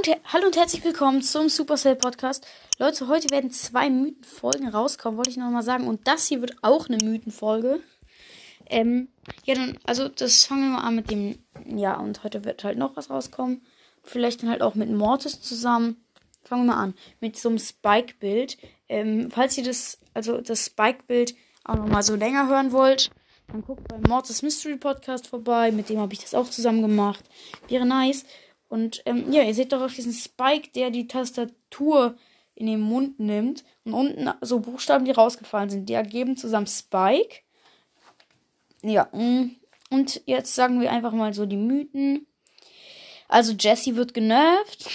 Und hallo und herzlich willkommen zum Supercell Podcast. Leute, heute werden zwei Mythenfolgen rauskommen, wollte ich nochmal sagen. Und das hier wird auch eine Mythenfolge. Ähm, ja, dann, also das fangen wir mal an mit dem, ja, und heute wird halt noch was rauskommen. Vielleicht dann halt auch mit Mortis zusammen. Fangen wir mal an mit so einem Spike-Bild. Ähm, falls ihr das, also das Spike-Bild auch nochmal so länger hören wollt, dann guckt beim Mortis Mystery Podcast vorbei. Mit dem habe ich das auch zusammen gemacht. Wäre nice. Und ähm, ja, ihr seht doch auf diesen Spike, der die Tastatur in den Mund nimmt. Und unten so Buchstaben, die rausgefallen sind. Die ergeben zusammen Spike. Ja, mm. und jetzt sagen wir einfach mal so die Mythen. Also Jesse wird genervt.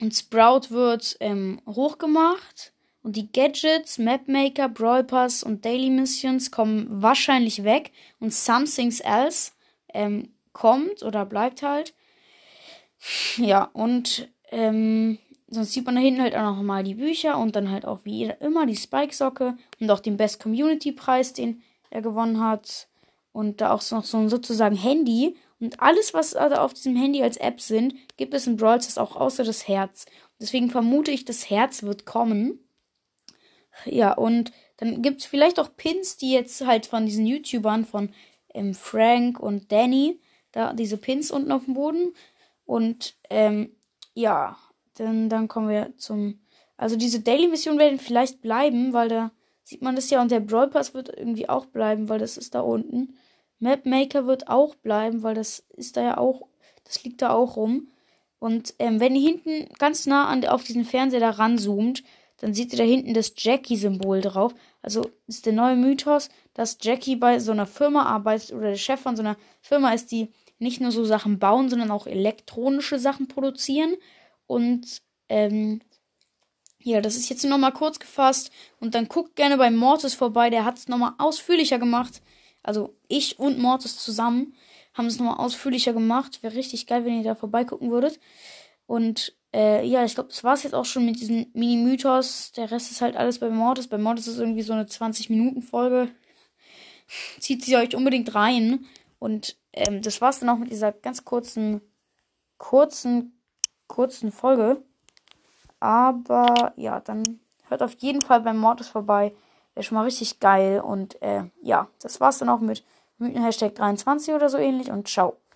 Und Sprout wird ähm, hochgemacht. Und die Gadgets, Mapmaker, Brawl Pass und Daily Missions kommen wahrscheinlich weg. Und Something's Else ähm, kommt oder bleibt halt. Ja, und ähm, sonst sieht man da hinten halt auch noch mal die Bücher und dann halt auch wie immer die Spike-Socke und auch den Best Community-Preis, den er gewonnen hat. Und da auch noch so ein sozusagen Handy. Und alles, was also auf diesem Handy als App sind, gibt es in Brawl Stars auch außer das Herz. Deswegen vermute ich, das Herz wird kommen. Ja, und dann gibt es vielleicht auch Pins, die jetzt halt von diesen YouTubern, von ähm, Frank und Danny, da diese Pins unten auf dem Boden. Und ähm, ja, dann, dann kommen wir zum. Also diese Daily-Mission werden vielleicht bleiben, weil da sieht man das ja. Und der Brawl Pass wird irgendwie auch bleiben, weil das ist da unten. Mapmaker wird auch bleiben, weil das ist da ja auch. Das liegt da auch rum. Und ähm, wenn ihr hinten ganz nah an, auf diesen Fernseher da ranzoomt, dann seht ihr da hinten das Jackie-Symbol drauf. Also ist der neue Mythos, dass Jackie bei so einer Firma arbeitet oder der Chef von so einer Firma ist, die nicht nur so Sachen bauen, sondern auch elektronische Sachen produzieren. Und ähm, ja, das ist jetzt nochmal kurz gefasst. Und dann guckt gerne bei Mortis vorbei, der hat es nochmal ausführlicher gemacht. Also ich und Mortis zusammen haben es nochmal ausführlicher gemacht. Wäre richtig geil, wenn ihr da vorbeigucken würdet. Und äh, ja, ich glaube, das war es jetzt auch schon mit diesem Mini-Mythos. Der Rest ist halt alles bei Mortis. Bei Mortis ist irgendwie so eine 20-Minuten-Folge. Zieht sie euch unbedingt rein. Und ähm, das war's dann auch mit dieser ganz kurzen, kurzen, kurzen Folge. Aber ja, dann hört auf jeden Fall beim Mortis vorbei. Wäre schon mal richtig geil. Und äh, ja, das war's dann auch mit Mythen Hashtag 23 oder so ähnlich. Und ciao.